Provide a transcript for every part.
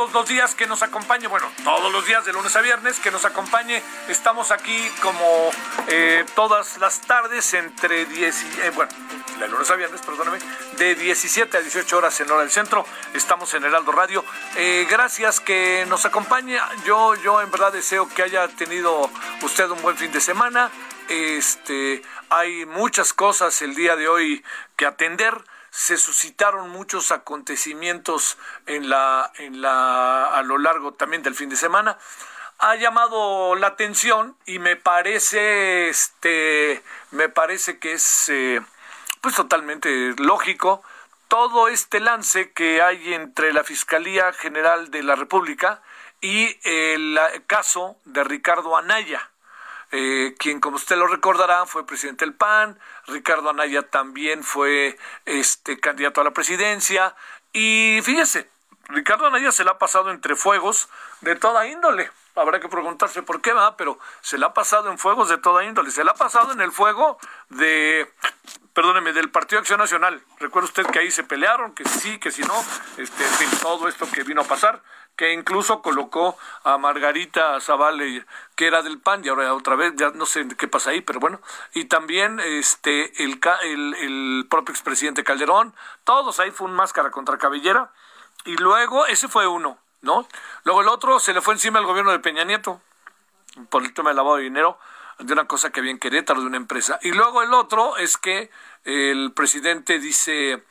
Todos los días que nos acompañe, bueno, todos los días de lunes a viernes que nos acompañe. Estamos aquí como eh, todas las tardes entre 10 y, eh, bueno, de lunes a viernes, perdóneme, de 17 a 18 horas en hora del centro. Estamos en Heraldo Radio. Eh, gracias que nos acompañe. Yo, yo en verdad deseo que haya tenido usted un buen fin de semana. Este, hay muchas cosas el día de hoy que atender se suscitaron muchos acontecimientos en la, en la, a lo largo también del fin de semana. Ha llamado la atención y me parece, este, me parece que es, eh, pues totalmente lógico todo este lance que hay entre la Fiscalía General de la República y el caso de Ricardo Anaya eh, quien como usted lo recordará fue presidente del PAN, Ricardo Anaya también fue este candidato a la presidencia y fíjese, Ricardo Anaya se la ha pasado entre fuegos de toda índole. Habrá que preguntarse por qué va, pero se la ha pasado en fuegos de toda índole. Se la ha pasado en el fuego de, perdóneme, del Partido Acción Nacional. Recuerda usted que ahí se pelearon, que sí, que si no, este, en fin, todo esto que vino a pasar que incluso colocó a Margarita Zavala, que era del PAN, y ahora otra vez, ya no sé qué pasa ahí, pero bueno, y también este el, el, el propio expresidente Calderón, todos ahí fue un máscara contra cabellera, y luego, ese fue uno, ¿no? Luego el otro se le fue encima al gobierno de Peña Nieto, por el tema del lavado de dinero, de una cosa que había en Querétaro, de una empresa. Y luego el otro es que el presidente dice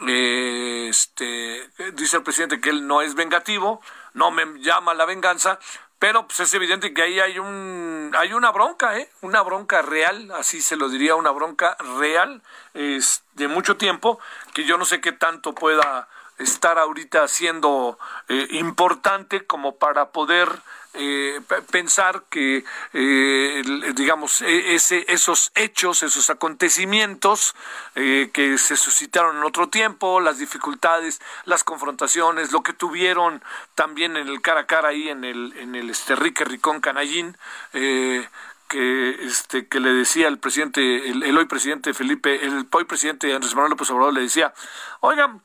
este, dice el presidente que él no es vengativo, no me llama la venganza, pero pues es evidente que ahí hay un hay una bronca, ¿eh? Una bronca real, así se lo diría, una bronca real es de mucho tiempo que yo no sé qué tanto pueda estar ahorita siendo eh, importante como para poder eh, pensar que, eh, digamos, e, ese, esos hechos, esos acontecimientos eh, que se suscitaron en otro tiempo, las dificultades, las confrontaciones, lo que tuvieron también en el cara a cara ahí en el, en el este, Rique Ricón Canallín, que este que le decía el presidente el, hoy presidente Felipe el hoy presidente Andrés Manuel López Obrador le decía oigan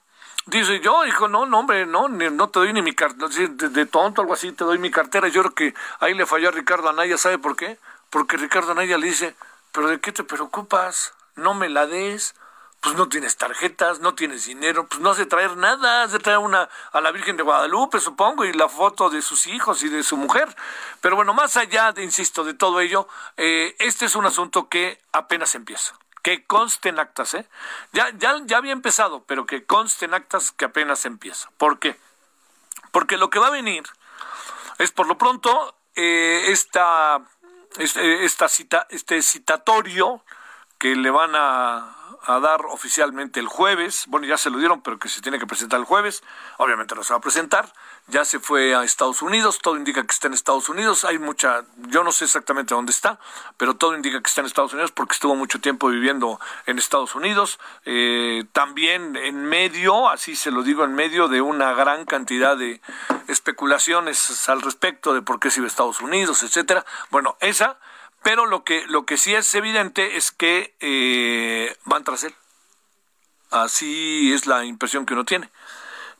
Dice yo, hijo, no, no, hombre, no, no te doy ni mi cartera, de, de, tonto, algo así, te doy mi cartera. Yo creo que ahí le falló a Ricardo Anaya, ¿sabe por qué? Porque Ricardo Anaya le dice, pero ¿de qué te preocupas? No me la des, pues no tienes tarjetas, no tienes dinero, pues no has de traer nada, has de traer una a la Virgen de Guadalupe, supongo, y la foto de sus hijos y de su mujer. Pero bueno, más allá, de, insisto, de todo ello, eh, este es un asunto que apenas empieza. Que conste en actas, ¿eh? Ya, ya, ya había empezado, pero que conste en actas que apenas empieza. ¿Por qué? Porque lo que va a venir es por lo pronto eh, esta, este, esta cita, este citatorio que le van a a dar oficialmente el jueves. Bueno, ya se lo dieron, pero que se tiene que presentar el jueves. Obviamente no se va a presentar. Ya se fue a Estados Unidos. Todo indica que está en Estados Unidos. Hay mucha, yo no sé exactamente dónde está, pero todo indica que está en Estados Unidos porque estuvo mucho tiempo viviendo en Estados Unidos. Eh, también en medio, así se lo digo, en medio de una gran cantidad de especulaciones al respecto de por qué se iba a Estados Unidos, etcétera. Bueno, esa pero lo que, lo que sí es evidente es que eh, van tras él. Así es la impresión que uno tiene.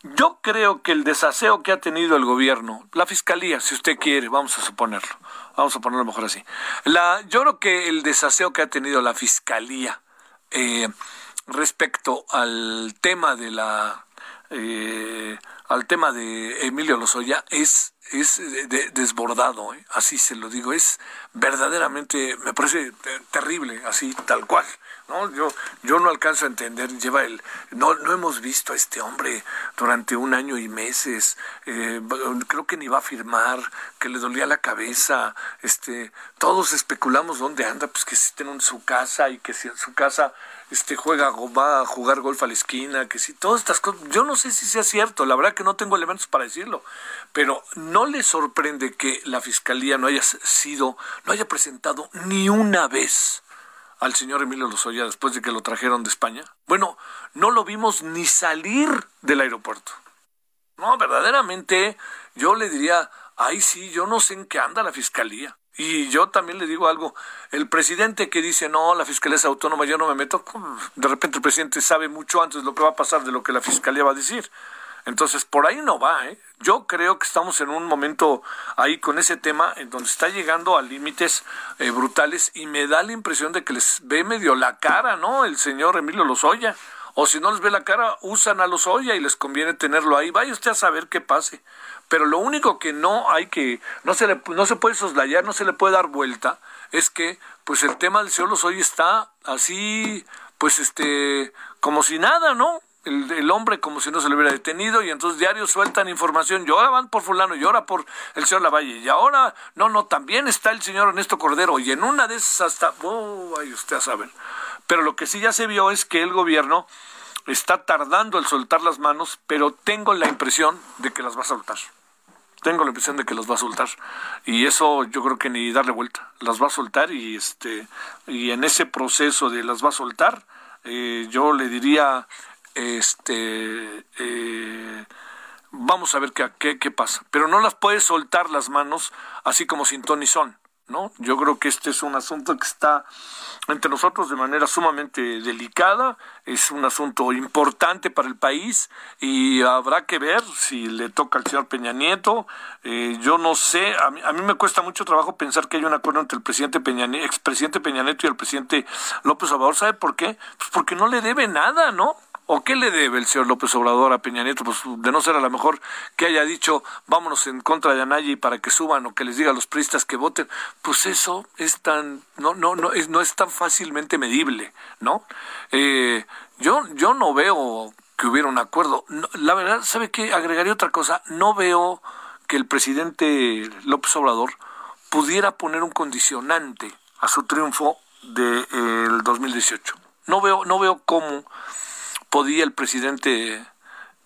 Yo creo que el desaseo que ha tenido el gobierno, la fiscalía, si usted quiere, vamos a suponerlo, vamos a ponerlo mejor así. La, yo creo que el desaseo que ha tenido la fiscalía eh, respecto al tema de la, eh, al tema de Emilio Lozoya es es desbordado, ¿eh? así se lo digo, es verdaderamente, me parece terrible, así tal cual. ¿No? Yo, yo no alcanzo a entender, lleva el, no, no hemos visto a este hombre durante un año y meses, eh, creo que ni va a firmar, que le dolía la cabeza, este, todos especulamos dónde anda, pues que si tiene en su casa y que si en su casa este juega va a jugar golf a la esquina, que si todas estas cosas, yo no sé si sea cierto, la verdad que no tengo elementos para decirlo, pero no le sorprende que la fiscalía no haya sido, no haya presentado ni una vez al señor Emilio Lozoya después de que lo trajeron de España. Bueno, no lo vimos ni salir del aeropuerto. No, verdaderamente yo le diría, ay sí, yo no sé en qué anda la fiscalía. Y yo también le digo algo, el presidente que dice, no, la fiscalía es autónoma, yo no me meto, de repente el presidente sabe mucho antes lo que va a pasar de lo que la fiscalía va a decir. Entonces, por ahí no va, ¿eh? Yo creo que estamos en un momento ahí con ese tema en donde está llegando a límites eh, brutales y me da la impresión de que les ve medio la cara, ¿no? El señor Emilio Lozoya. O si no les ve la cara, usan a Lozoya y les conviene tenerlo ahí. Vaya usted a saber qué pase pero lo único que no hay que, no se le, no se puede soslayar, no se le puede dar vuelta, es que, pues el tema del cielo hoy está así, pues este, como si nada, ¿no? El, hombre como si no se le hubiera detenido y entonces diarios sueltan información. Y ahora van por fulano y ahora por el señor Lavalle y ahora no no también está el señor Ernesto Cordero y en una de esas hasta oh, ay usted a saber pero lo que sí ya se vio es que el gobierno está tardando en soltar las manos pero tengo la impresión de que las va a soltar. Tengo la impresión de que los va a soltar. Y eso yo creo que ni darle vuelta. Las va a soltar y este y en ese proceso de las va a soltar eh, yo le diría este eh, vamos a ver qué, qué, qué, pasa pero no las puede soltar las manos así como sin ton son ¿no? Yo creo que este es un asunto que está entre nosotros de manera sumamente delicada, es un asunto importante para el país y habrá que ver si le toca al señor Peña Nieto. Eh, yo no sé, a mí, a mí, me cuesta mucho trabajo pensar que hay un acuerdo entre el presidente Peña, expresidente Peña Nieto y el presidente López Obrador. ¿Sabe por qué? Pues porque no le debe nada, ¿no? ¿O qué le debe el señor López Obrador a Peña Nieto? Pues de no ser a lo mejor que haya dicho vámonos en contra de Anaya para que suban o que les diga a los priistas que voten. Pues eso es tan, no, no, no, es, no es tan fácilmente medible, ¿no? Eh, yo, yo no veo que hubiera un acuerdo. la verdad, ¿sabe qué? Agregaría otra cosa. No veo que el presidente López Obrador pudiera poner un condicionante a su triunfo del de, 2018. No veo, no veo cómo podía el presidente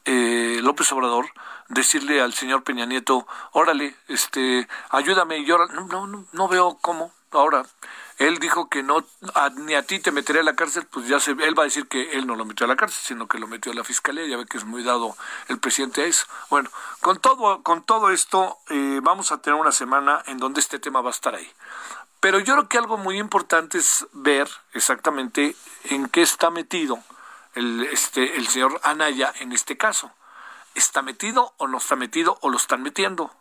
eh, López Obrador decirle al señor Peña Nieto, órale, este, ayúdame, y yo no, no, no veo cómo. Ahora, él dijo que no, ni a ti te meteré a la cárcel, pues ya se, él va a decir que él no lo metió a la cárcel, sino que lo metió a la fiscalía, ya ve que es muy dado el presidente a eso. Bueno, con todo, con todo esto, eh, vamos a tener una semana en donde este tema va a estar ahí. Pero yo creo que algo muy importante es ver exactamente en qué está metido el, este, el señor Anaya en este caso. ¿Está metido o no está metido o lo están metiendo?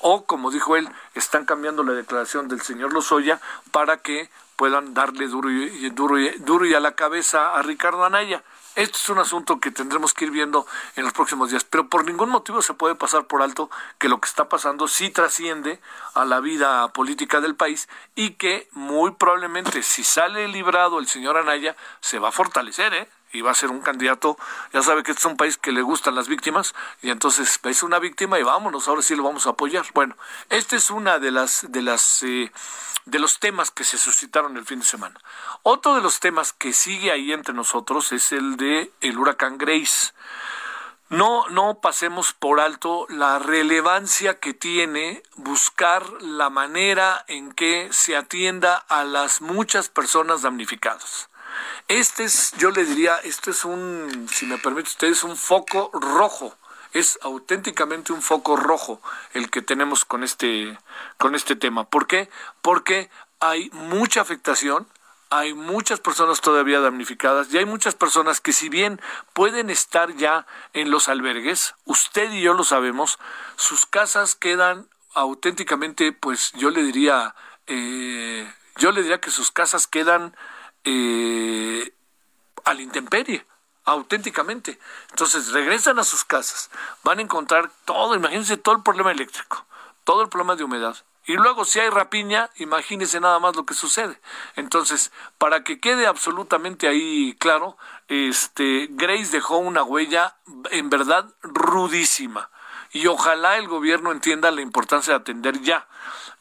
o como dijo él, están cambiando la declaración del señor Lozoya para que puedan darle duro y, duro y, duro y a la cabeza a Ricardo Anaya. Esto es un asunto que tendremos que ir viendo en los próximos días, pero por ningún motivo se puede pasar por alto que lo que está pasando sí trasciende a la vida política del país y que muy probablemente si sale librado el señor Anaya se va a fortalecer, ¿eh? Y va a ser un candidato, ya sabe que este es un país que le gustan las víctimas, y entonces es una víctima y vámonos, ahora sí lo vamos a apoyar. Bueno, esta es una de las de las eh, de los temas que se suscitaron el fin de semana. Otro de los temas que sigue ahí entre nosotros es el de el huracán Grace. No, no pasemos por alto la relevancia que tiene buscar la manera en que se atienda a las muchas personas damnificadas. Este es, yo le diría, esto es un, si me permite usted, es un foco rojo. Es auténticamente un foco rojo el que tenemos con este, con este tema. ¿Por qué? Porque hay mucha afectación, hay muchas personas todavía damnificadas y hay muchas personas que si bien pueden estar ya en los albergues, usted y yo lo sabemos, sus casas quedan auténticamente, pues yo le diría, eh, yo le diría que sus casas quedan eh, intemperie, auténticamente. Entonces regresan a sus casas, van a encontrar todo, imagínense todo el problema eléctrico, todo el problema de humedad. Y luego si hay rapiña, imagínense nada más lo que sucede. Entonces, para que quede absolutamente ahí claro, este Grace dejó una huella en verdad rudísima. Y ojalá el gobierno entienda la importancia de atender ya.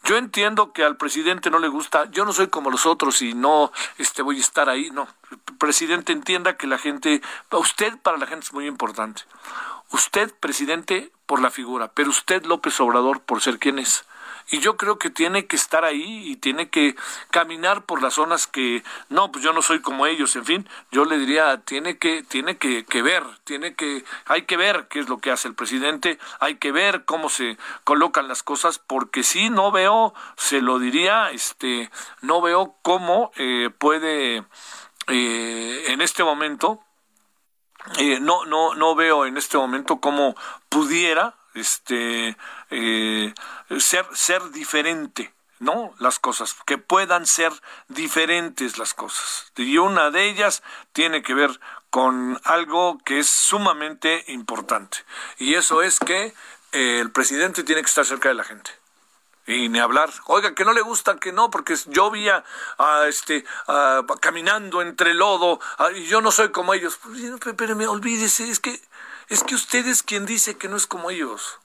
Yo entiendo que al presidente no le gusta, yo no soy como los otros y no este voy a estar ahí, no. Presidente entienda que la gente, usted para la gente es muy importante. Usted, presidente, por la figura, pero usted, López Obrador, por ser quien es y yo creo que tiene que estar ahí y tiene que caminar por las zonas que no pues yo no soy como ellos en fin yo le diría tiene que tiene que, que ver tiene que hay que ver qué es lo que hace el presidente hay que ver cómo se colocan las cosas porque si no veo se lo diría este no veo cómo eh, puede eh, en este momento eh, no no no veo en este momento cómo pudiera este eh, ser ser diferente no las cosas que puedan ser diferentes las cosas y una de ellas tiene que ver con algo que es sumamente importante y eso es que eh, el presidente tiene que estar cerca de la gente y ni hablar. Oiga, que no le gusta, que no, porque yo vi a, este, caminando entre lodo y yo no soy como ellos. Pero me olvídese, es que, es que usted es quien dice que no es como ellos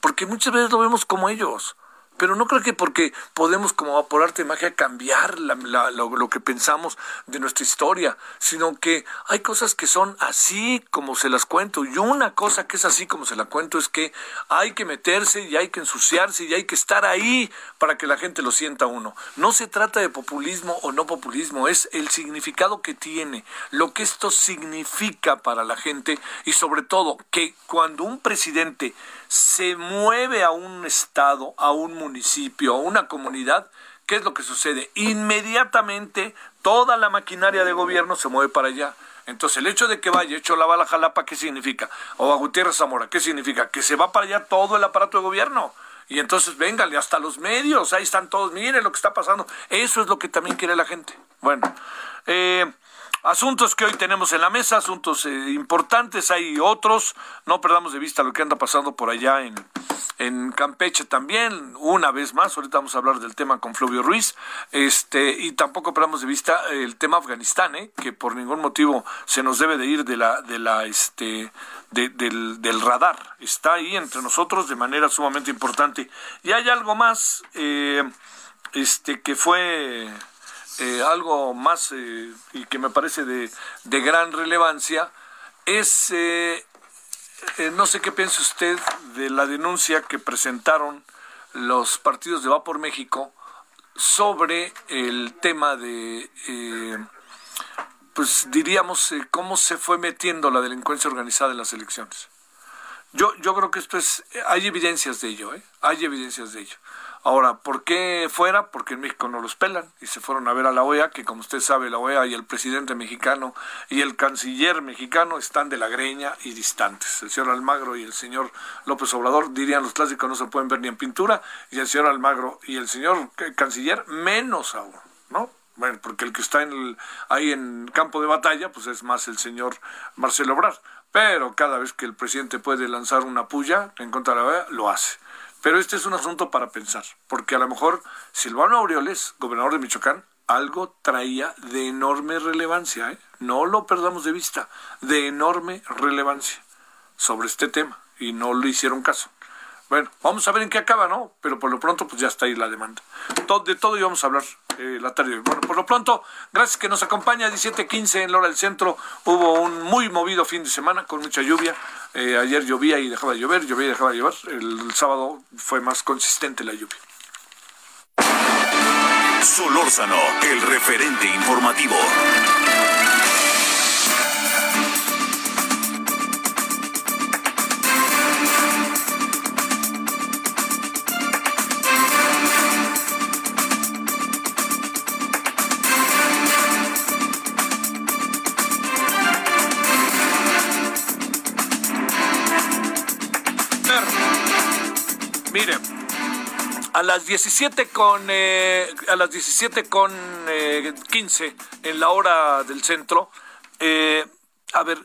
porque muchas veces lo vemos como ellos. Pero no creo que porque podemos como por arte de magia cambiar lo, que pensamos de nuestra historia, sino que hay cosas que son así como se las cuento. Y una cosa que es así como se la cuento es que hay que meterse y hay que ensuciarse y hay que estar ahí para que la gente lo sienta uno. No se trata de populismo o no populismo, es el significado que tiene, lo que esto significa para la gente y sobre todo que cuando un presidente se mueve a un estado, a un municipio, a una comunidad, ¿qué es lo que sucede? Inmediatamente toda la maquinaria de gobierno se mueve para allá. Entonces, el hecho de que vaya hecho la bala Jalapa, ¿qué significa? O a Gutiérrez Zamora, ¿qué significa? Que se va para allá todo el aparato de gobierno. Y entonces, véngale, hasta los medios, ahí están todos, miren lo que está pasando. Eso es lo que también quiere la gente. Bueno, eh, Asuntos que hoy tenemos en la mesa, asuntos eh, importantes, hay otros, no perdamos de vista lo que anda pasando por allá en, en Campeche también, una vez más, ahorita vamos a hablar del tema con Flavio Ruiz, este, y tampoco perdamos de vista el tema Afganistán, eh, que por ningún motivo se nos debe de ir de la, de la, este, del, del, radar, está ahí entre nosotros de manera sumamente importante. Y hay algo más, eh, este, que fue eh, algo más eh, y que me parece de, de gran relevancia es, eh, no sé qué piensa usted de la denuncia que presentaron los partidos de Va por México sobre el tema de, pues diríamos, cómo se fue metiendo la delincuencia organizada en las elecciones. Yo, yo creo que esto es, hay evidencias de ello, hay evidencias de ello. Ahora, ¿por qué fuera? Porque en México no los pelan y se fueron a ver a la OEA, que como usted sabe, la OEA y el presidente mexicano y el canciller mexicano están de la greña y distantes. El señor Almagro y el señor López Obrador, dirían los clásicos, no se pueden ver ni en pintura, y el señor Almagro y el señor canciller menos aún, ¿no? Bueno, porque el que está en el, ahí en campo de batalla, pues es más el señor Marcelo Obrar. Pero cada vez que el presidente puede lanzar una puya en contra de la OEA, lo hace. Pero este es un asunto para pensar, porque a lo mejor Silvano Aureoles, gobernador de Michoacán, algo traía de enorme relevancia, ¿eh? no lo perdamos de vista, de enorme relevancia sobre este tema y no le hicieron caso. Bueno, vamos a ver en qué acaba, ¿no? Pero por lo pronto, pues ya está ahí la demanda. de todo íbamos a hablar eh, la tarde. Bueno, por lo pronto, gracias que nos acompaña. 17.15 en la hora del centro. Hubo un muy movido fin de semana con mucha lluvia. Eh, ayer llovía y dejaba de llover, llovía y dejaba de llover. El sábado fue más consistente la lluvia. Solórzano, el referente informativo. Las 17 con eh, a las 17 con 15 eh, en la hora del centro. Eh, a ver,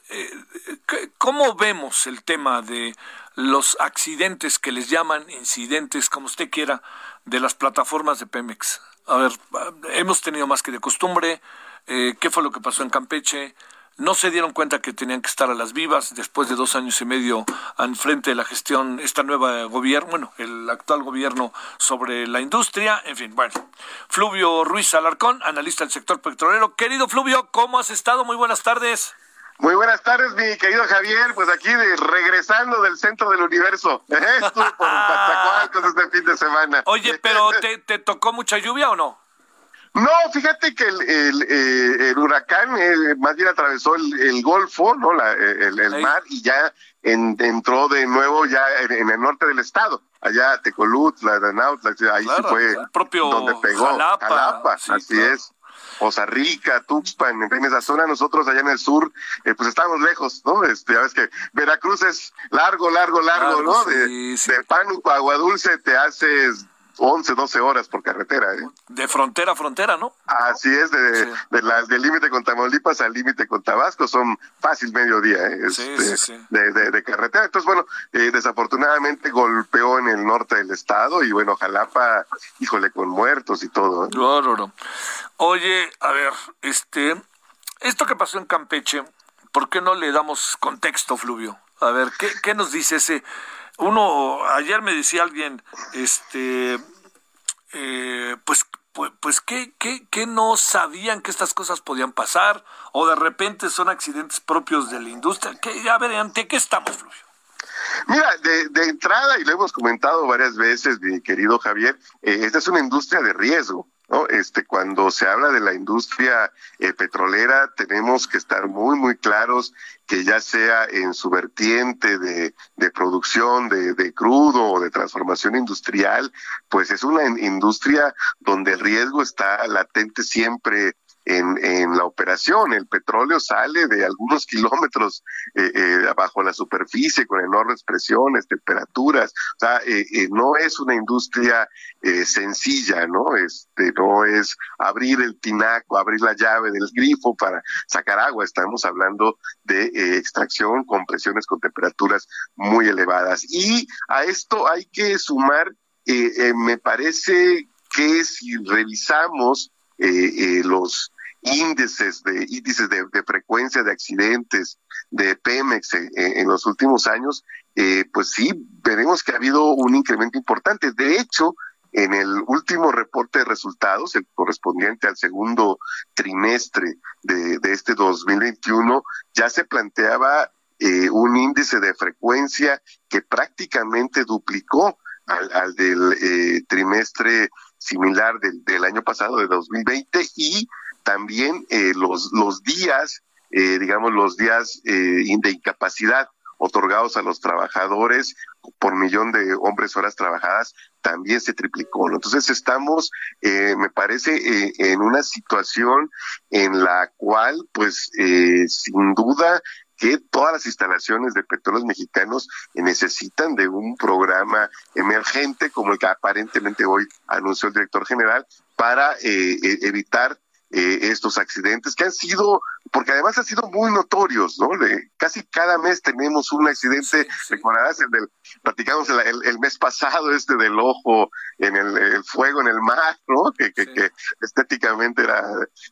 ¿cómo vemos el tema de los accidentes que les llaman incidentes, como usted quiera, de las plataformas de Pemex? A ver, hemos tenido más que de costumbre. ¿Qué fue lo que pasó en Campeche? No se dieron cuenta que tenían que estar a las vivas después de dos años y medio al frente de la gestión, esta nueva gobierno, bueno, el actual gobierno sobre la industria, en fin, bueno. Fluvio Ruiz Alarcón, analista del sector petrolero. Querido Fluvio, ¿cómo has estado? Muy buenas tardes. Muy buenas tardes, mi querido Javier. Pues aquí regresando del centro del universo. Estuve por este fin de semana. Oye, pero ¿te, ¿te tocó mucha lluvia o no? No, fíjate que el, el, eh, el huracán eh, más bien atravesó el, Golfo, no, la, eh, el, mar y ya entró de nuevo ya en, el norte del estado, allá Tecolut, la ahí sí fue el propio donde pegó, Jalapa, así es. Poza Rica, Tuxpan, en esa zona, nosotros allá en el sur, pues estamos lejos, ¿no? Este, ya ves que Veracruz es largo, largo, largo, ¿no? De, de Pánuco a Agua Dulce te haces 11, 12 horas por carretera. ¿eh? De frontera a frontera, ¿no? Así es, de, de las del límite con Tamaulipas al límite con Tabasco, son fácil mediodía ¿eh? Este, de, de, carretera. Entonces, bueno, eh, desafortunadamente golpeó en el norte del estado y bueno, Jalapa, híjole, con muertos y todo. ¿eh? No, no, no. Oye, a ver, este, esto que pasó en Campeche, ¿por qué no le damos contexto, Fluvio? A ver, ¿qué, qué nos dice ese uno, ayer me decía alguien, este, eh, pues, pues, pues ¿qué, qué, qué no sabían que estas cosas podían pasar? O de repente son accidentes propios de la industria. ¿Qué, a ver, ¿ante qué estamos, Fluvio? Mira, de, de, entrada, y lo hemos comentado varias veces, mi querido Javier, eh, esta es una industria de riesgo. ¿No? Este, cuando se habla de la industria eh, petrolera, tenemos que estar muy, muy claros que ya sea en su vertiente de, producción de, de, crudo o de transformación industrial, pues es una industria donde el riesgo está latente siempre en, en, la operación. El petróleo sale de algunos kilómetros eh, eh, bajo la superficie con enormes presiones, temperaturas. O sea, eh, eh no es una industria eh, sencilla, ¿no? Este, no es abrir el tinaco, abrir la llave del grifo para sacar agua. Estamos hablando de eh, extracción con presiones, con temperaturas muy elevadas. Y a esto hay que sumar, me parece que si revisamos eh, los índices de índices de, frecuencia de accidentes de Pemex en, los últimos años, eh, pues sí, veremos que ha habido un incremento importante. De hecho, en el último reporte de resultados, el correspondiente al segundo trimestre de, de este 2021, ya se planteaba eh, un índice de frecuencia que prácticamente duplicó al, al del eh, trimestre similar del, del año pasado, de 2020, y también eh, los, los días, eh, digamos, los días eh, de incapacidad otorgados a los trabajadores por millón de hombres horas trabajadas también se triplicó. Entonces estamos, eh, me parece, eh, en una situación en la cual, pues, eh, sin duda, que todas las instalaciones de petróleos mexicanos necesitan de un programa emergente como el que aparentemente hoy anunció el director general para evitar eh, estos accidentes que han sido, porque además han sido muy notorios, ¿no? casi cada mes tenemos un accidente, recordarás el del, platicamos el, mes pasado este del ojo en el, fuego en el mar, ¿no? Que, que, estéticamente era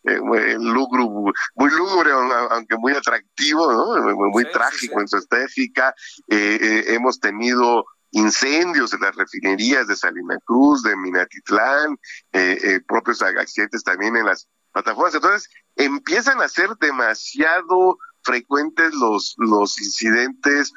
eh, muy, lúgubre, muy lúgubre, aunque muy atractivo, ¿no? Muy, trágico en su estética. Eh, eh, hemos tenido incendios en las refinerías de Salina Cruz, de Minatitlán, eh, propios accidentes también en las plataformas. Entonces, empiezan a ser demasiado frecuentes los, los incidentes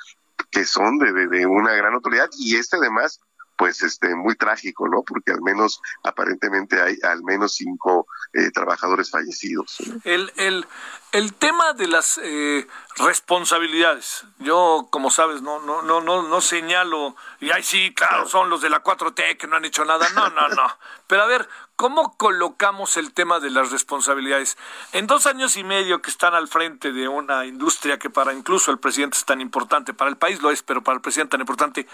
que son de, de, una gran autoridad y este además pues este muy trágico, ¿no? Porque al menos aparentemente hay al menos cinco eh, trabajadores fallecidos. El, el, el tema de las eh, responsabilidades, yo como sabes no no no no no señalo y ay sí claro son los de la 4T que no han hecho nada, no no no, pero a ver cómo colocamos el tema de las responsabilidades en dos años y medio que están al frente de una industria que para incluso el presidente es tan importante para el país lo es, pero para el presidente tan importante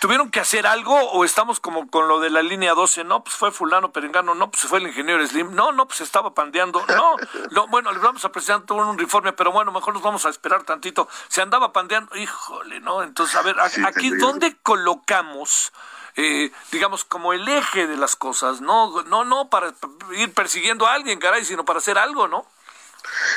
¿Tuvieron que hacer algo o estamos como con lo de la línea 12? No, pues fue fulano perengano, no, pues fue el ingeniero Slim, no, no, pues estaba pandeando, no, no bueno, les vamos a presentar un informe, pero bueno, mejor nos vamos a esperar tantito. Se andaba pandeando, híjole, ¿no? Entonces, a ver, aquí, ¿dónde colocamos? Eh, digamos, como el eje de las cosas, no, no, no para ir persiguiendo a alguien, caray, sino para hacer algo, ¿no?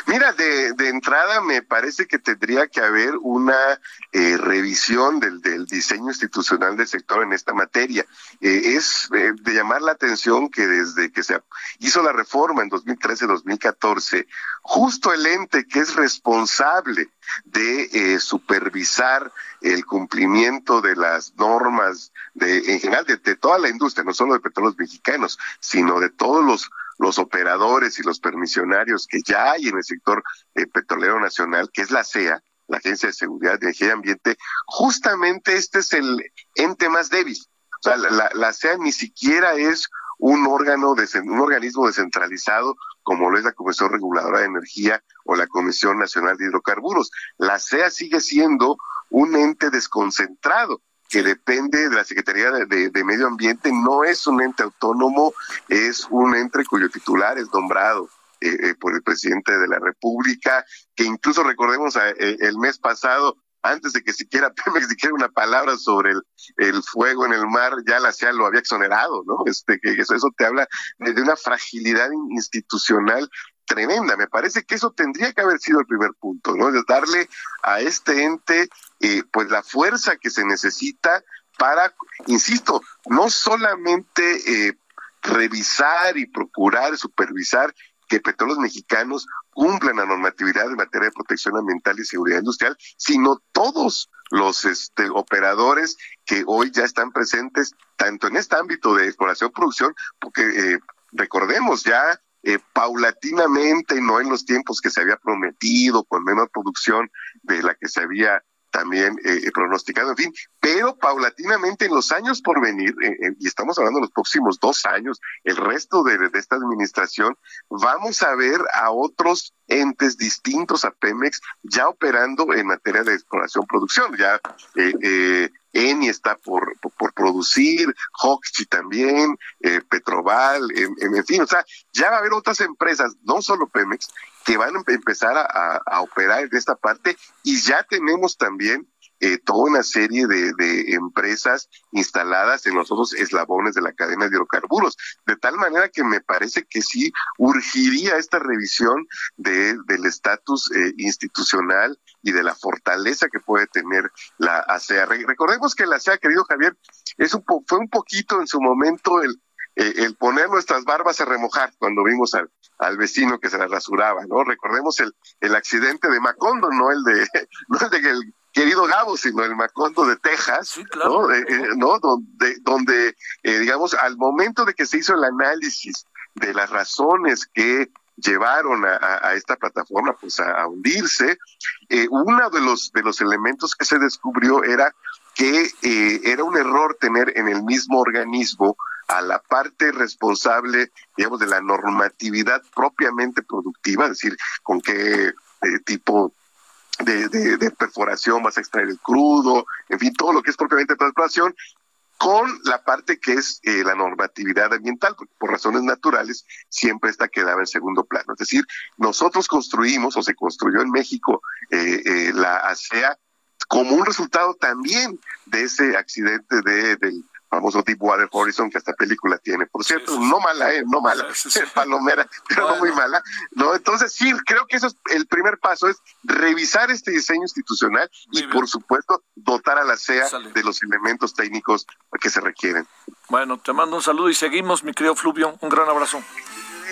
Mira, de, entrada me parece que tendría que haber una eh, revisión del, diseño institucional del sector en esta materia. Eh, es eh, de llamar la atención que desde que se hizo la reforma en 2013-2014, justo el ente que es responsable de supervisar el cumplimiento de las normas en general de toda la industria, no solo de petróleos mexicanos, sino de todos los los operadores y los permisionarios que ya hay en el sector eh, petrolero nacional, que es la CEA, la Agencia de Seguridad de Energía y Ambiente, justamente este es el ente más débil. O sea, CEA ni siquiera es un órgano, de, un organismo descentralizado como lo es la Comisión Reguladora de Energía o la Comisión Nacional de Hidrocarburos. La CEA sigue siendo un ente desconcentrado que depende de la Secretaría de, Medio Ambiente, no es un ente autónomo, es un ente cuyo titular es nombrado eh, eh, por el presidente de la República, que incluso recordemos eh, el mes pasado, antes de que siquiera Pemex dijera una palabra sobre el, fuego en el mar, ya la CEA lo había exonerado, ¿no? Este, que eso, eso te habla de, una fragilidad institucional tremenda. Me parece que eso tendría que haber sido el primer punto, ¿no? De darle a este ente eh, pues la fuerza que se necesita para, insisto, no solamente eh, revisar y procurar, supervisar que petróleos mexicanos cumplan la normatividad en materia de protección ambiental y seguridad industrial, sino todos los este, operadores que hoy ya están presentes tanto en este ámbito de exploración producción, porque eh, recordemos ya eh, paulatinamente, no en los tiempos que se había prometido, con menor producción de la que se había también eh, pronosticado, en fin, pero paulatinamente en los años por venir, eh, eh, y estamos hablando de los próximos dos años, el resto de, esta administración, vamos a ver a otros entes distintos a Pemex ya operando en materia de exploración-producción. Ya eh, Eni está por, por, producir, Hoxchi también, Petroval, en, en, fin, o sea, ya va a haber otras empresas, no solo Pemex, que van a empezar a, operar en esta parte y ya tenemos también eh, toda una serie de, empresas instaladas en los otros eslabones de la cadena de hidrocarburos, de tal manera que me parece que sí urgiría esta revisión de, del estatus eh, institucional y de la fortaleza que puede tener la ASEA. Recordemos que la ASEA, querido Javier, es un fue un poquito en su momento el, eh, el poner nuestras barbas a remojar cuando vimos al, al vecino que se la rasuraba, ¿no? Recordemos el, el accidente de Macondo, no el de, no el de el querido Gabo, sino el Macondo de Texas, ¿no? Eh, ¿no? Donde, donde eh, digamos, al momento de que se hizo el análisis de las razones que llevaron a, esta plataforma pues a, hundirse. Eh, uno de los, de los elementos que se descubrió era que eh, era un error tener en el mismo organismo a la parte responsable, digamos, de la normatividad propiamente productiva, es decir, con qué eh, tipo de, de, perforación vas a extraer el crudo, en fin, todo lo que es propiamente transplantación, con la parte que es eh, la normatividad ambiental, porque por razones naturales siempre esta quedaba en segundo plano. Es decir, nosotros construimos o se construyó en México eh, eh, la ASEA como un resultado también de ese accidente de, del famoso Deepwater Horizon que esta película tiene. Por cierto, no mala, ¿eh? No mala, palomera, pero no muy mala. No, entonces sí, creo que eso es el primer paso, es revisar este diseño institucional y por supuesto dotar a la CEA de los elementos técnicos que se requieren. Bueno, te mando un saludo y seguimos, mi querido Fluvio. Un gran abrazo.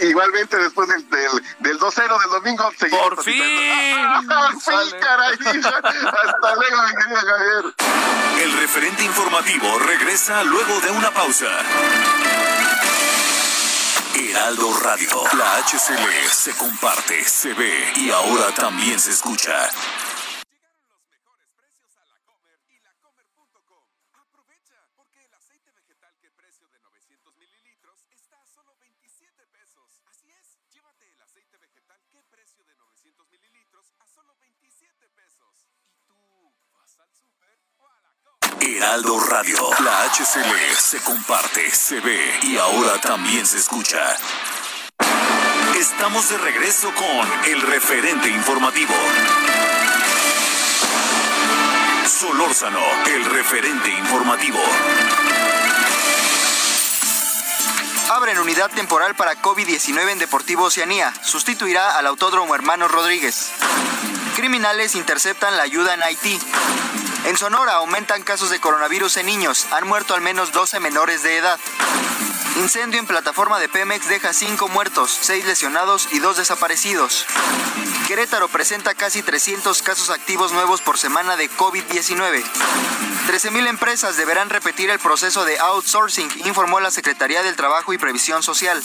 Igualmente después del, del, del 2-0 del domingo seguimos. ¡Por fin! ¡Por fin, caray! Hasta luego, mi querido Javier. El referente informativo regresa luego de una pausa. Heraldo Radio, la HCL se comparte, se ve y ahora también se escucha. Heraldo Radio. La HCL se comparte, se ve y ahora también se escucha. Estamos de regreso con el referente informativo. Solórzano, el referente informativo. Abren unidad temporal para COVID-19 en Deportivo Oceanía. Sustituirá al Autódromo Hermano Rodríguez. Criminales interceptan la ayuda en Haití. En Sonora aumentan casos de coronavirus en niños. Han muerto al menos 12 menores de edad. Incendio en plataforma de Pemex deja 5 muertos, 6 lesionados y 2 desaparecidos. Querétaro presenta casi 300 casos activos nuevos por semana de COVID-19. 13.000 empresas deberán repetir el proceso de outsourcing, informó la Secretaría del Trabajo y Previsión Social.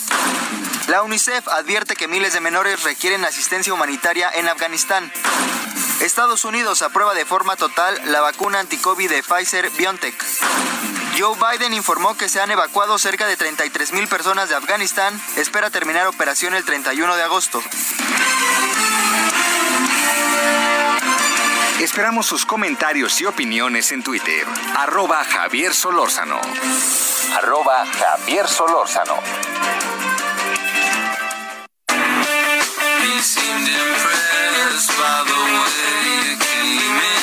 La UNICEF advierte que miles de menores requieren asistencia humanitaria en Afganistán. Estados Unidos aprueba de forma total la vacuna anti-COVID de Pfizer BioNTech. Joe Biden informó que se han evacuado cerca de 33 mil personas de Afganistán. Espera terminar operación el 31 de agosto. Esperamos sus comentarios y opiniones en Twitter. Arroba Javier Solórzano. Arroba Javier Solórzano. He seemed impressed by the way you came in.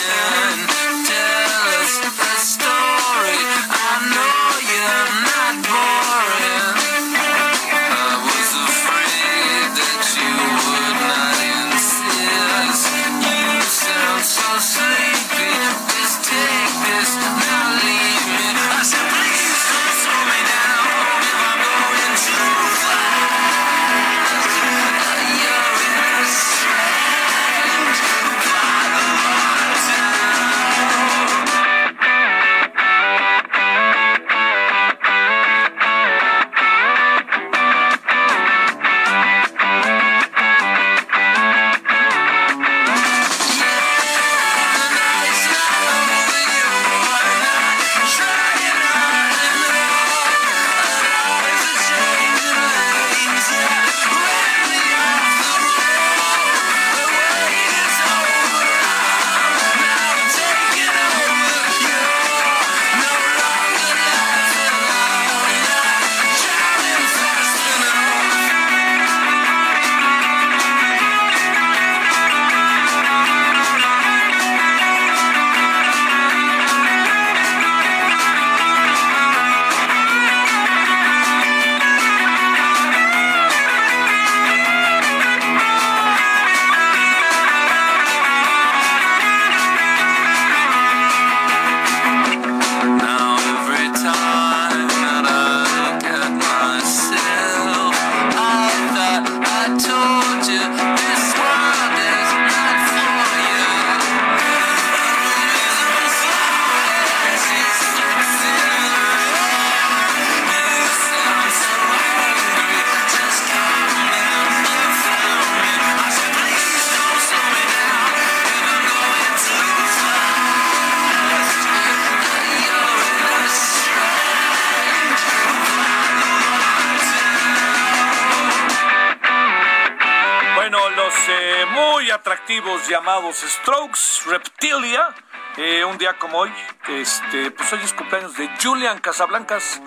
Llamados Strokes, Reptilia. Eh, un día como hoy, este, pues hoy es cumpleaños de Julian Casablancas,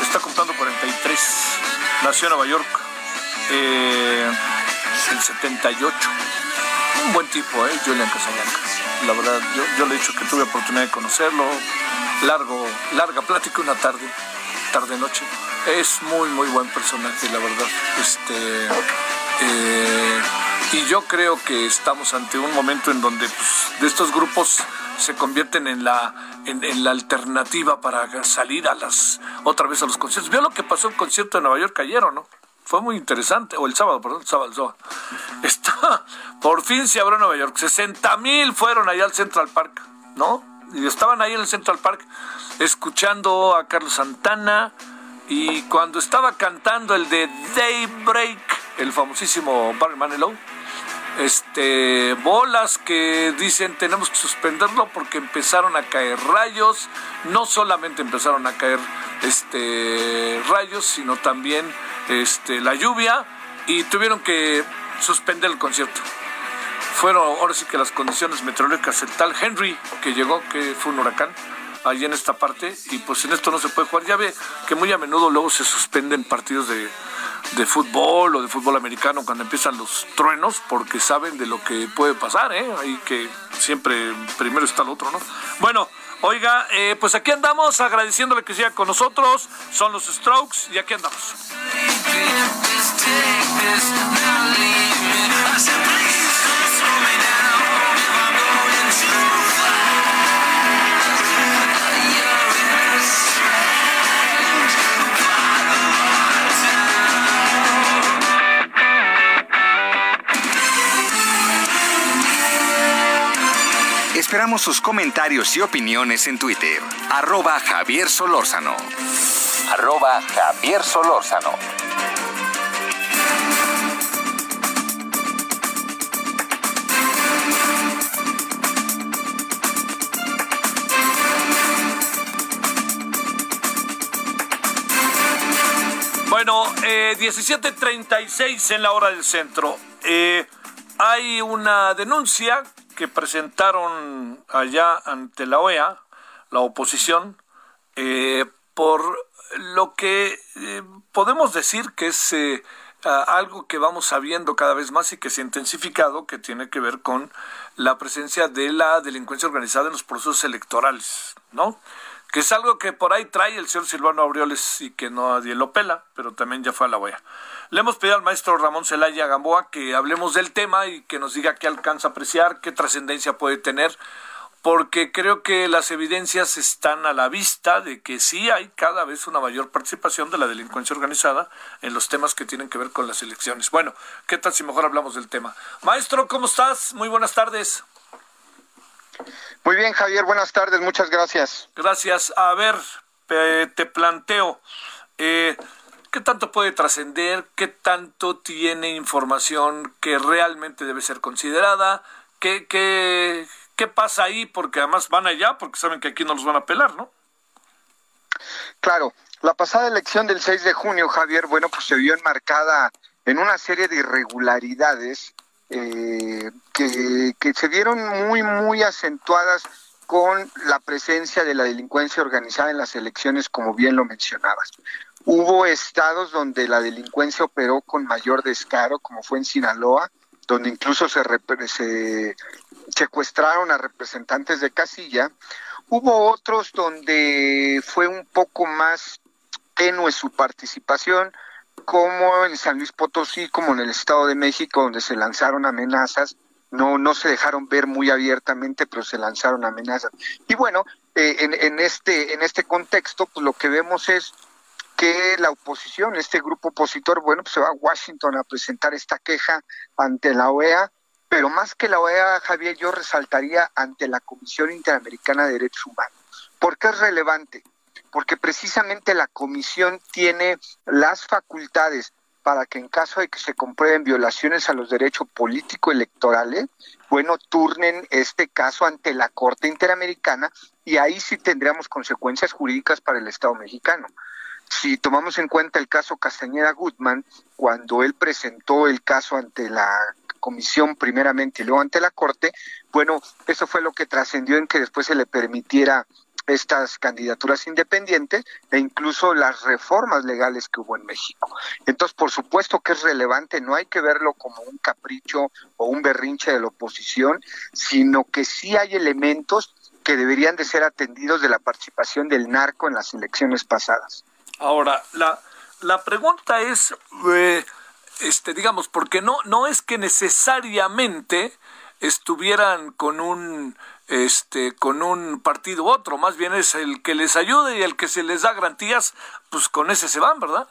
está contando 43, nació en Nueva York eh, en 78. Un buen tipo, ¿eh? Julian Casablancas. La verdad, yo, yo le he dicho que tuve oportunidad de conocerlo. Largo, larga plática una tarde, tarde-noche. Es muy, muy buen personaje, la verdad. Este, eh, y yo creo que estamos ante un momento en donde pues, de estos grupos se convierten en la en, la alternativa para salir a las otra vez a los conciertos. ¿Vio lo que pasó en el concierto de Nueva York ayer o no? Fue muy interesante, o el sábado, perdón, el sábado, el sábado. Está, por fin se abrió Nueva York. 60 mil fueron allá al Central Park, ¿no? Y estaban ahí en el Central Park escuchando a Carlos Santana, y cuando estaba cantando el de Daybreak, el famosísimo Barry Manilow, este, bolas que dicen tenemos que suspenderlo porque empezaron a caer rayos, no solamente empezaron a caer este, rayos, sino también este, la lluvia y tuvieron que suspender el concierto. Fueron ahora sí que las condiciones meteorológicas, el tal Henry que llegó, que fue un huracán, allí en esta parte y pues en esto no se puede jugar. Ya ve que muy a menudo luego se suspenden partidos de, de fútbol o de fútbol americano cuando empiezan los truenos porque saben de lo que puede pasar, ¿eh? Ahí que siempre primero está el otro, ¿no? Bueno, oiga, eh, pues aquí andamos agradeciéndole que siga con nosotros. Son los Strokes y aquí andamos. Esperamos sus comentarios y opiniones en Twitter. Arroba Javier Solórzano. Arroba Javier Solórzano. Bueno, eh, 17.36 en la hora del centro. Eh, hay una denuncia que presentaron allá ante la OEA, la oposición, eh, por lo que eh, podemos decir que es eh, algo que vamos sabiendo cada vez más y que se ha intensificado, que tiene que ver con la presencia de la delincuencia organizada en los procesos electorales, ¿no? Que es algo que por ahí trae el señor Silvano Aureoles y que nadie lo pela, pero también ya fue a la OEA. Le hemos pedido al maestro Ramón Celaya Gamboa que hablemos del tema y que nos diga qué alcanza a apreciar, qué trascendencia puede tener, porque creo que las evidencias están a la vista de que sí hay cada vez una mayor participación de la delincuencia organizada en los temas que tienen que ver con las elecciones. Bueno, ¿qué tal si mejor hablamos del tema? Maestro, ¿cómo estás? Muy buenas tardes. Muy bien, Javier, buenas tardes, muchas gracias. Gracias. A ver, te planteo. Eh, ¿Qué tanto puede trascender? ¿Qué tanto tiene información que realmente debe ser considerada? ¿Qué, qué, qué pasa ahí? Porque además van allá porque saben que aquí no los van a pelar, ¿no? Claro, la pasada elección del 6 de junio, Javier, bueno, pues se vio enmarcada en una serie de irregularidades eh, que, se vieron muy, muy acentuadas con la presencia de la delincuencia organizada en las elecciones, como bien lo mencionabas. Hubo estados donde la delincuencia operó con mayor descaro, como fue en Sinaloa, donde incluso se, se secuestraron a representantes de casilla. Hubo otros donde fue un poco más tenue su participación, como en San Luis Potosí, como en el Estado de México, donde se lanzaron amenazas. No, no se dejaron ver muy abiertamente, pero se lanzaron amenazas. Y bueno, eh, en, este, en este contexto, pues lo que vemos es que la oposición, este grupo opositor, bueno, pues se va a Washington a presentar esta queja ante la OEA, pero más que la OEA, Javier, yo resaltaría ante la Comisión Interamericana de Derechos Humanos. ¿Por qué es relevante? Porque precisamente la comisión tiene las facultades para que en caso de que se comprueben violaciones a los derechos político-electorales, bueno, turnen este caso ante la Corte Interamericana y ahí sí tendríamos consecuencias jurídicas para el Estado mexicano. Si tomamos en cuenta el caso Castañeda Gutman, cuando él presentó el caso ante la comisión primeramente y luego ante la Corte, bueno, eso fue lo que trascendió en que después se le permitiera estas candidaturas independientes e incluso las reformas legales que hubo en México. Entonces, por supuesto que es relevante, no hay que verlo como un capricho o un berrinche de la oposición, sino que sí hay elementos que deberían de ser atendidos de la participación del narco en las elecciones pasadas. Ahora, la, la pregunta es, eh, este, digamos, porque no, no es que necesariamente estuvieran con un este con un partido u otro, más bien es el que les ayude y el que se les da garantías, pues con ese se van, ¿verdad?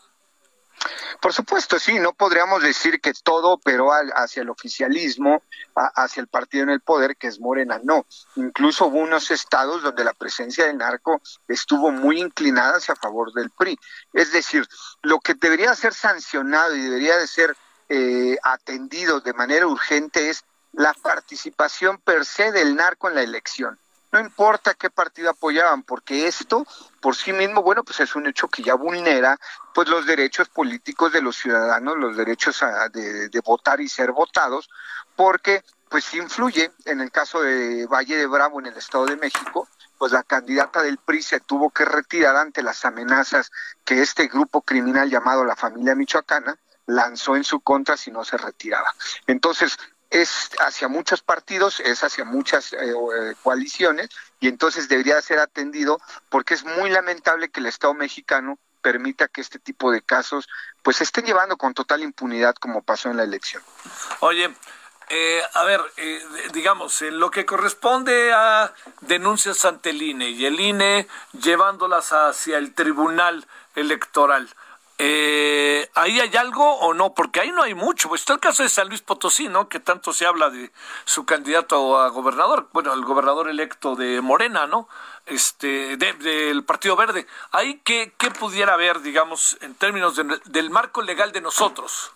Por supuesto, sí, no podríamos decir que todo pero hacia el oficialismo, hacia el partido en el poder, que es Morena, no. Incluso hubo unos estados donde la presencia del narco estuvo muy inclinada hacia favor del PRI. Es decir, lo que debería ser sancionado y debería de ser eh, atendido de manera urgente es la participación per se del narco en la elección. No importa qué partido apoyaban, porque esto por sí mismo, bueno, pues es un hecho que ya vulnera pues los derechos políticos de los ciudadanos, los derechos de, de votar y ser votados, porque pues influye en el caso de Valle de Bravo en el Estado de México, pues la candidata del PRI se tuvo que retirar ante las amenazas que este grupo criminal llamado la familia michoacana lanzó en su contra si no se retiraba. Entonces, es hacia muchos partidos, es hacia muchas eh, eh, coaliciones y entonces debería ser atendido porque es muy lamentable que el Estado mexicano permita que este tipo de casos pues estén llevando con total impunidad como pasó en la elección. Oye, eh, a ver, digamos, en lo que corresponde a denuncias ante el INE y el INE llevándolas hacia el Tribunal Electoral, eh, ¿Ahí hay algo o no? Porque ahí no hay mucho. Está el caso de San Luis Potosí, ¿no? Que tanto se habla de su candidato a gobernador, bueno, el gobernador electo de Morena, ¿no? Este, del Partido Verde. ¿Ahí qué, qué pudiera haber, digamos, en términos del marco legal de nosotros?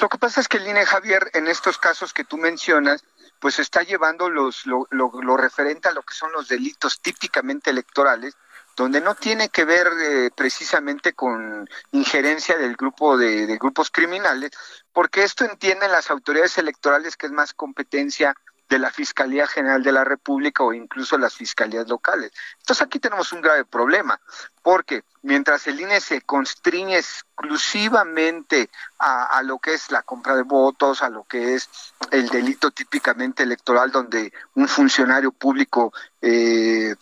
Lo que pasa es que el INE Javier, en estos casos que tú mencionas, pues está llevando los, lo, lo referente a lo que son los delitos típicamente electorales donde no tiene que ver eh, precisamente con injerencia del grupo de, grupos criminales, porque esto entienden las autoridades electorales que es más competencia de la Fiscalía General de la República o incluso las fiscalías locales. Entonces aquí tenemos un grave problema, porque mientras el INE se constriñe exclusivamente a, a, lo que es la compra de votos, a lo que es el delito típicamente electoral, donde un funcionario público eh,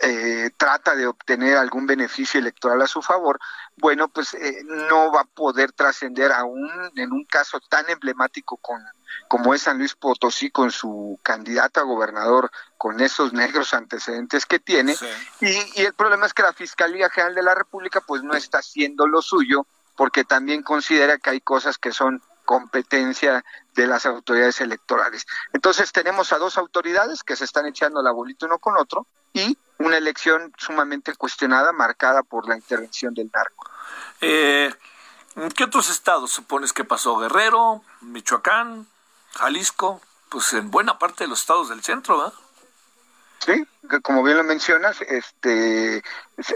eh, trata de obtener algún beneficio electoral a su favor, bueno, pues eh, no va a poder trascender aún en un caso tan emblemático con, como es San Luis Potosí con su candidato a gobernador con esos negros antecedentes que tiene. Y, y el problema es que la Fiscalía General de la República pues no está haciendo lo suyo porque también considera que hay cosas que son competencia de las autoridades electorales. Entonces tenemos a dos autoridades que se están echando la bolita uno con otro y una elección sumamente cuestionada, marcada por la intervención del narco. Eh, ¿En qué otros estados supones que pasó? Guerrero, Michoacán, Jalisco, pues en buena parte de los estados del centro, ¿verdad? Sí, como bien lo mencionas, este,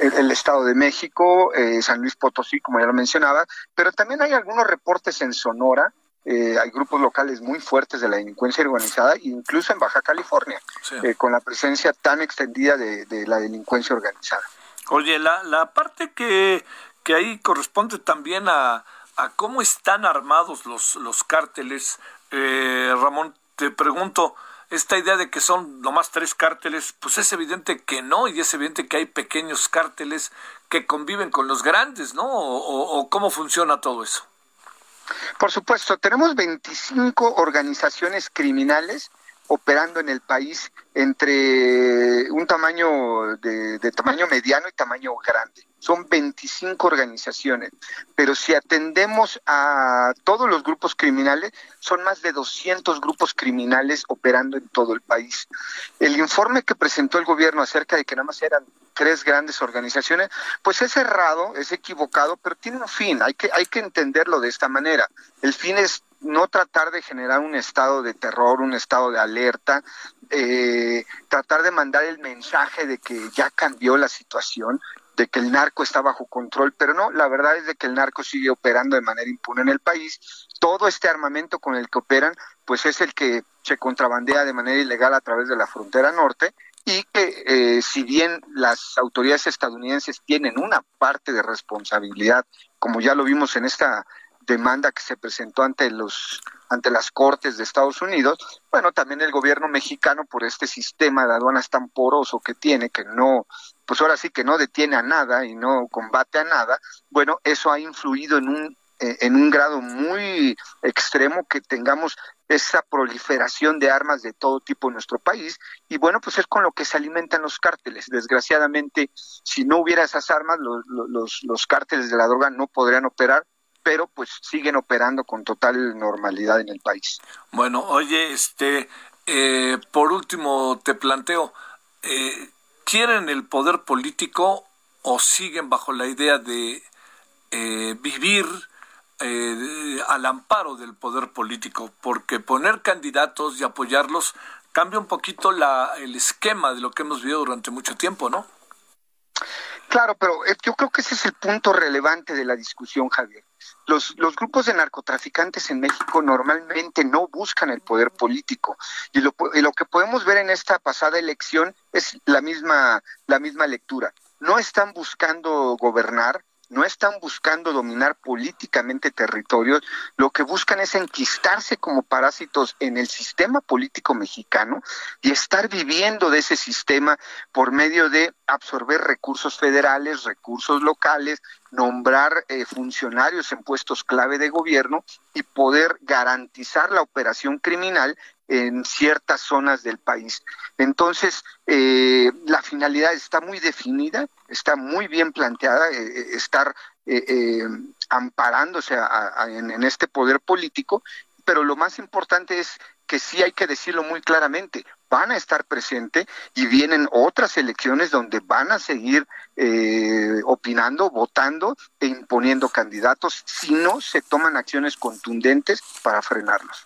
el, Estado de México, eh, San Luis Potosí, como ya lo mencionaba, pero también hay algunos reportes en Sonora, eh, hay grupos locales muy fuertes de la delincuencia organizada, incluso en Baja California, eh, con la presencia tan extendida de, la delincuencia organizada. Oye, la, la parte que, que ahí corresponde también a, a cómo están armados los, los cárteles, Ramón, te pregunto, esta idea de que son nomás tres cárteles, pues es evidente que no, y es evidente que hay pequeños cárteles que conviven con los grandes, ¿no? ¿O, cómo funciona todo eso? Por supuesto, tenemos 25 organizaciones criminales operando en el país entre un tamaño de, tamaño mediano y tamaño grande son 25 organizaciones, pero si atendemos a todos los grupos criminales, son más de 200 grupos criminales operando en todo el país. El informe que presentó el gobierno acerca de que nada más eran tres grandes organizaciones, pues es errado, es equivocado, pero tiene un fin, hay que, hay que entenderlo de esta manera. El fin es no tratar de generar un estado de terror, un estado de alerta, eh, tratar de mandar el mensaje de que ya cambió la situación, de que el narco está bajo control, pero no, la verdad es de que el narco sigue operando de manera impune en el país. Todo este armamento con el que operan, pues es el que se contrabandea de manera ilegal a través de la frontera norte y que eh, si bien las autoridades estadounidenses tienen una parte de responsabilidad, como ya lo vimos en esta demanda que se presentó ante los ante las cortes de Estados Unidos, bueno, también el gobierno mexicano por este sistema de aduanas tan poroso que tiene, que no, pues ahora sí que no detiene a nada y no combate a nada, bueno, eso ha influido en un eh, en un grado muy extremo que tengamos esa proliferación de armas de todo tipo en nuestro país y bueno, pues es con lo que se alimentan los cárteles. Desgraciadamente, si no hubiera esas armas, los, los, los cárteles de la droga no podrían operar pero pues siguen operando con total normalidad en el país. Bueno, oye, este, eh, por último te planteo, eh, ¿quieren el poder político o siguen bajo la idea de eh, vivir al amparo del poder político? Porque poner candidatos y apoyarlos cambia un poquito la, el esquema de lo que hemos vivido durante mucho tiempo, ¿no? Claro, pero yo creo que ese es el punto relevante de la discusión, Javier. Los, los, grupos de narcotraficantes en México normalmente no buscan el poder político y lo, y lo, que podemos ver en esta pasada elección es la misma, la misma lectura. No están buscando gobernar, no están buscando dominar políticamente territorios, lo que buscan es enquistarse como parásitos en el sistema político mexicano y estar viviendo de ese sistema por medio de absorber recursos federales, recursos locales, nombrar eh, funcionarios en puestos clave de gobierno y poder garantizar la operación criminal en ciertas zonas del país. Entonces, eh, la finalidad está muy definida, está muy bien planteada, eh, estar amparándose en, este poder político, pero lo más importante es que sí hay que decirlo muy claramente, van a estar presentes y vienen otras elecciones donde van a seguir opinando, votando e imponiendo candidatos si no se toman acciones contundentes para frenarlos.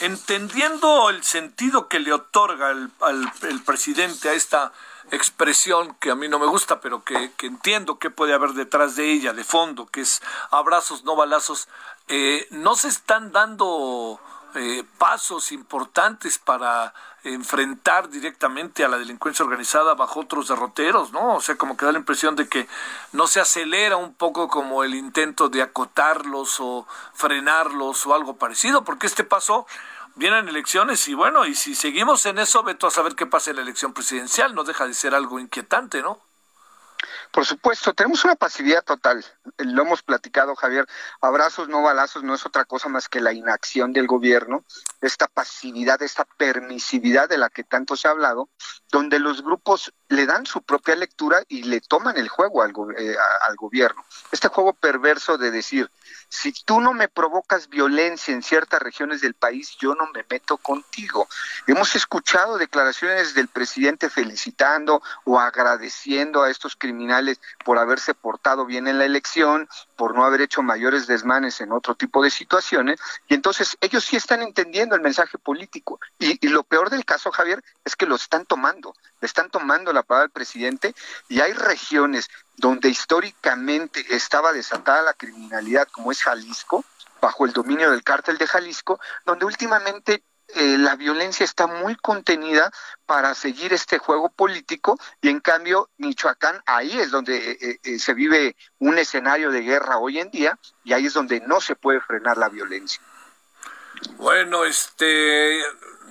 Entendiendo el sentido que le otorga el, al, presidente a esta expresión que a mí no me gusta, pero que, entiendo que puede haber detrás de ella, de fondo, que es abrazos, no balazos, eh, no se están dando eh, pasos importantes para enfrentar directamente a la delincuencia organizada bajo otros derroteros, ¿no? O sea, como que da la impresión de que no se acelera un poco como el intento de acotarlos o frenarlos o algo parecido, porque este paso vienen elecciones y bueno, y si seguimos en eso, veto a saber qué pasa en la elección presidencial, no deja de ser algo inquietante, ¿no? Por supuesto, tenemos una pasividad total. Lo hemos platicado, Javier. Abrazos, no balazos, no es otra cosa más que la inacción del gobierno, esta pasividad, esta permisividad de la que tanto se ha hablado, donde los grupos le dan su propia lectura y le toman el juego al, eh, al gobierno. Este juego perverso de decir, si tú no me provocas violencia en ciertas regiones del país, yo no me meto contigo. Hemos escuchado declaraciones del presidente felicitando o agradeciendo a estos criminales por haberse portado bien en la elección, por no haber hecho mayores desmanes en otro tipo de situaciones, y entonces ellos sí están entendiendo el mensaje político. Y, y lo peor del caso, Javier, es que lo están tomando, le están tomando la palabra al presidente, y hay regiones donde históricamente estaba desatada la criminalidad, como es Jalisco, bajo el dominio del cártel de Jalisco, donde últimamente eh, la violencia está muy contenida para seguir este juego político y en cambio Michoacán ahí es donde eh, eh, se vive un escenario de guerra hoy en día y ahí es donde no se puede frenar la violencia. Bueno, este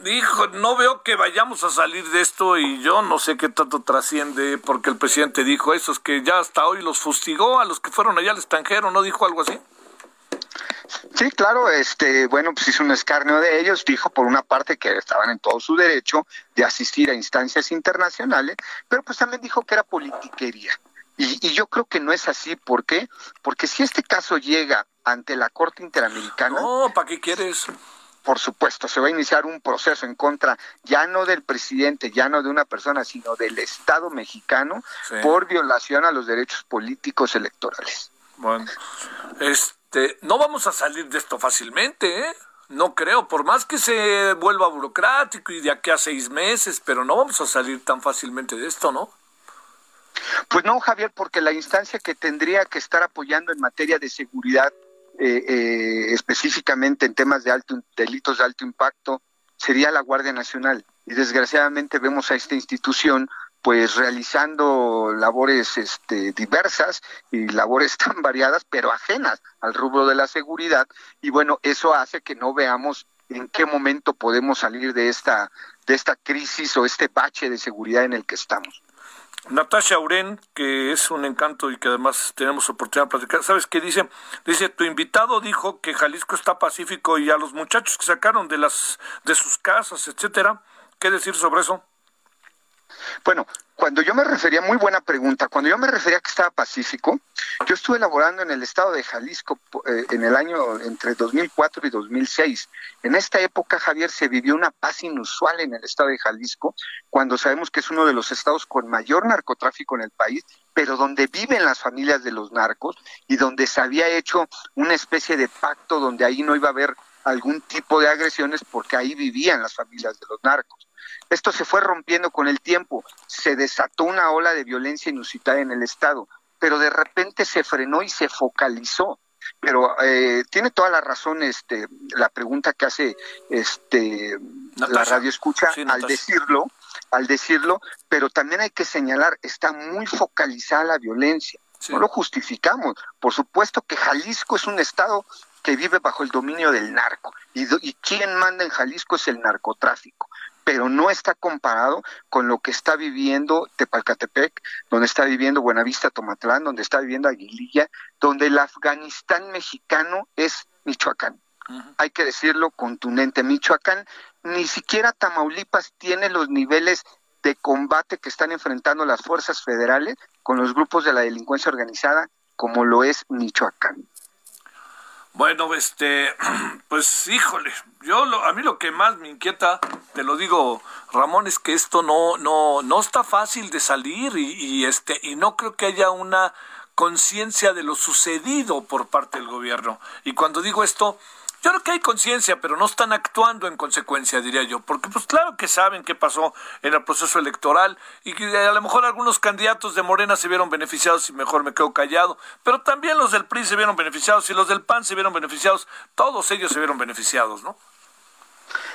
Hijo, no veo que vayamos a salir de esto y yo no sé qué tanto trasciende porque el presidente dijo eso, es que ya hasta hoy los fustigó a los que fueron allá al extranjero, ¿no dijo algo así? Sí, claro, este, bueno, pues hizo un escarnio de ellos, dijo por una parte que estaban en todo su derecho de asistir a instancias internacionales, pero pues también dijo que era politiquería. Y, y yo creo que no es así, ¿por qué? Porque si este caso llega ante la Corte Interamericana... No, ¿para qué quieres? por supuesto, se va a iniciar un proceso en contra ya no del presidente, ya no de una persona, sino del Estado mexicano por violación a los derechos políticos electorales. Bueno, este, no vamos a salir de esto fácilmente, ¿eh? No creo, por más que se vuelva burocrático y de aquí a seis meses, pero no vamos a salir tan fácilmente de esto, ¿no? Pues no, Javier, porque la instancia que tendría que estar apoyando en materia de seguridad, eh, eh, específicamente en temas de alto, delitos de alto impacto, sería la Guardia Nacional. Y desgraciadamente vemos a esta institución pues realizando labores este, diversas y labores tan variadas, pero ajenas al rubro de la seguridad. Y bueno, eso hace que no veamos en qué momento podemos salir de esta, de esta crisis o este bache de seguridad en el que estamos. Natasha Uren, que es un encanto y que además tenemos oportunidad de platicar, ¿sabes qué dice? Dice, tu invitado dijo que Jalisco está pacífico y a los muchachos que sacaron de las de sus casas, etcétera, ¿qué decir sobre eso? Bueno, cuando yo me refería, muy buena pregunta, cuando yo me refería que estaba pacífico, yo estuve elaborando en el estado de Jalisco eh, en el año entre 2004 y 2006. En esta época, Javier, se vivió una paz inusual en el estado de Jalisco, cuando sabemos que es uno de los estados con mayor narcotráfico en el país, pero donde viven las familias de los narcos y donde se había hecho una especie de pacto donde ahí no iba a haber algún tipo de agresiones porque ahí vivían las familias de los narcos. Esto se fue rompiendo con el tiempo, se desató una ola de violencia inusitada en el Estado, pero de repente se frenó y se focalizó. Pero eh, tiene toda la razón este, la pregunta que hace este, la radio escucha al decirlo, al decirlo, pero también hay que señalar, está muy focalizada la violencia. No lo justificamos. Por supuesto que Jalisco es un estado que vive bajo el dominio del narco. Y, y quien manda en Jalisco es el narcotráfico pero no está comparado con lo que está viviendo Tepalcatepec, donde está viviendo Buenavista Tomatlán, donde está viviendo Aguililla, donde el Afganistán mexicano es Michoacán. Hay que decirlo contundente, Michoacán, ni siquiera Tamaulipas tiene los niveles de combate que están enfrentando las fuerzas federales con los grupos de la delincuencia organizada como lo es Michoacán. Bueno, este, pues híjole, yo lo, a mí lo que más me inquieta, te lo digo, Ramón, es que esto no, no, no está fácil de salir y, y este, y no creo que haya una conciencia de lo sucedido por parte del gobierno. Y cuando digo esto, yo creo que hay conciencia, pero no están actuando en consecuencia, diría yo, porque pues claro que saben qué pasó en el proceso electoral y que a lo mejor algunos candidatos de Morena se vieron beneficiados y mejor me quedo callado, pero también los del PRI se vieron beneficiados y los del PAN se vieron beneficiados, todos ellos se vieron beneficiados, ¿no?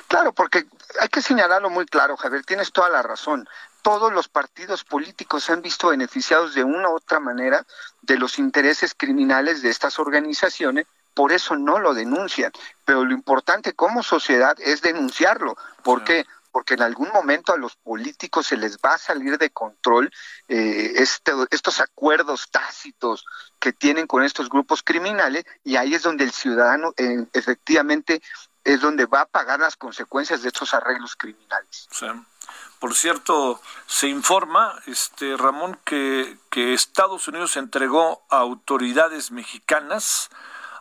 Claro, porque hay que señalarlo muy claro, Javier, tienes toda la razón todos los partidos políticos se han visto beneficiados de una u otra manera de los intereses criminales de estas organizaciones por eso no lo denuncian. Pero lo importante como sociedad es denunciarlo. ¿Por qué? Porque en algún momento a los políticos se les va a salir de control eh, este, estos acuerdos tácitos que tienen con estos grupos criminales y ahí es donde el ciudadano eh, efectivamente es donde va a pagar las consecuencias de estos arreglos criminales. Por cierto, se informa, este Ramón, que, que Estados Unidos entregó a autoridades mexicanas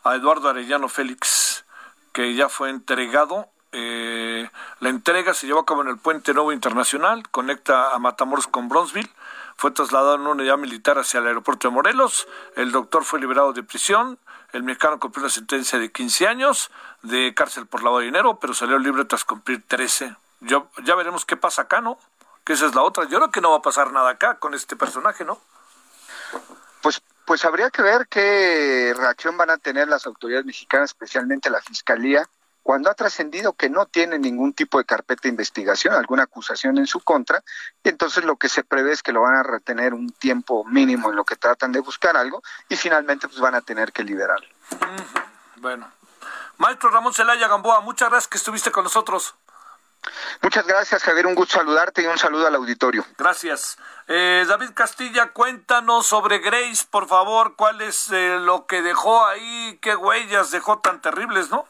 a Eduardo Arellano Félix, que ya fue entregado. Eh, la entrega se llevó a cabo en el Puente Nuevo Internacional, conecta a Matamoros con Bronzeville. Fue trasladado en una unidad militar hacia el aeropuerto de Morelos. El doctor fue liberado de prisión. El mexicano cumplió una sentencia de 15 años de cárcel por lavado de dinero, pero salió libre tras cumplir 13. Yo, ya veremos qué pasa acá, ¿no? Que esa es la otra. Yo creo que no va a pasar nada acá con este personaje, ¿no? Pues pues habría que ver qué reacción van a tener las autoridades mexicanas, especialmente la Fiscalía, cuando ha trascendido que no tiene ningún tipo de carpeta de investigación, alguna acusación en su contra, y entonces lo que se prevé es que lo van a retener un tiempo mínimo en lo que tratan de buscar algo y finalmente pues van a tener que liberarlo. Bueno. Maestro Ramón Celaya Gamboa, muchas gracias que estuviste con nosotros. Muchas gracias, Javier. Un gusto saludarte y un saludo al auditorio. Gracias. Eh, David Castilla, cuéntanos sobre Grace, por favor. ¿Cuál es eh, lo que dejó ahí? ¿Qué huellas dejó tan terribles, no?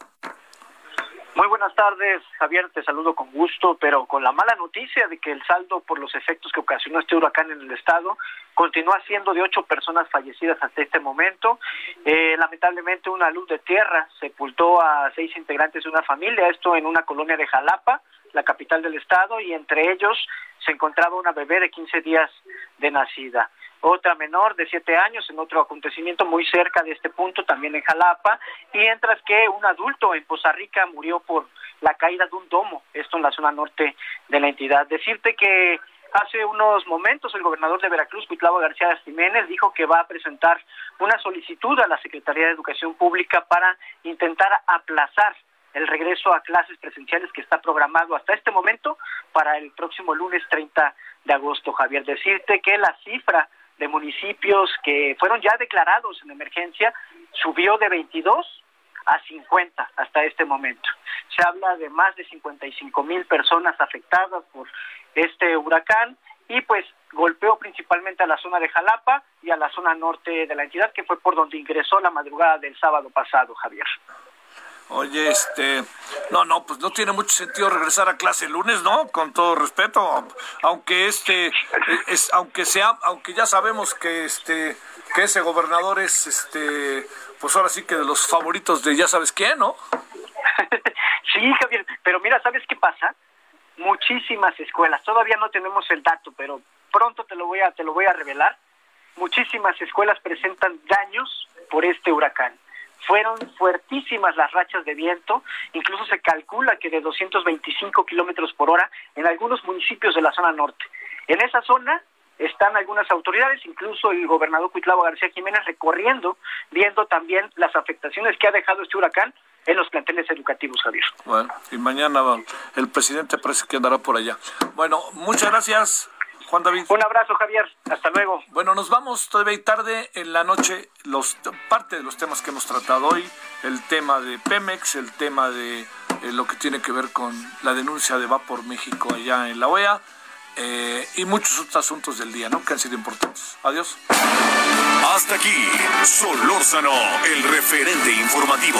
Muy buenas tardes, Javier, te saludo con gusto, pero con la mala noticia de que el saldo por los efectos que ocasionó este huracán en el estado continúa siendo de ocho personas fallecidas hasta este momento. Eh, lamentablemente una luz de tierra sepultó a seis integrantes de una familia, esto en una colonia de Jalapa, la capital del estado, y entre ellos se encontraba una bebé de 15 días de nacida otra menor de siete años en otro acontecimiento muy cerca de este punto, también en Jalapa, y mientras que un adulto en Poza Rica murió por la caída de un domo, esto en la zona norte de la entidad. Decirte que Hace unos momentos el gobernador de Veracruz, Cuitlavo García Jiménez, dijo que va a presentar una solicitud a la Secretaría de Educación Pública para intentar aplazar el regreso a clases presenciales que está programado hasta este momento para el próximo lunes 30 de agosto, Javier. Decirte que la cifra de municipios que fueron ya declarados en emergencia subió de 22 a 50 hasta este momento. Se habla de más de 55 mil personas afectadas por este huracán y pues golpeó principalmente a la zona de Jalapa y a la zona norte de la entidad, que fue por donde ingresó la madrugada del sábado pasado, Javier. Oye, este, no, no, pues no tiene mucho sentido regresar a clase el lunes, ¿no? Con todo respeto, aunque este, es, aunque sea, aunque ya sabemos que este, que ese gobernador es, este, pues ahora sí que de los favoritos de ya sabes quién, ¿no? sí, Javier, pero mira, ¿sabes qué pasa? Muchísimas escuelas, todavía no tenemos el dato, pero pronto te lo voy a, te lo voy a revelar. Muchísimas escuelas presentan daños por este huracán fueron fuertísimas las rachas de viento, incluso se calcula que de 225 kilómetros por hora en algunos municipios de la zona norte. En esa zona están algunas autoridades, incluso el gobernador Cuitlavo García Jiménez recorriendo, viendo también las afectaciones que ha dejado este huracán en los planteles educativos, Javier. Bueno, y mañana el presidente parece que andará por allá. Bueno, muchas gracias. Juan David. Un abrazo, Javier. Hasta luego. Bueno, nos vamos todavía tarde en la noche. Los, parte de los temas que hemos tratado hoy, el tema de Pemex, el tema de eh, lo que tiene que ver con la denuncia de Vapor México allá en la OEA. Eh, y muchos otros asuntos del día, ¿no? Que han sido importantes. Adiós. Hasta aquí, Solórzano, el referente informativo.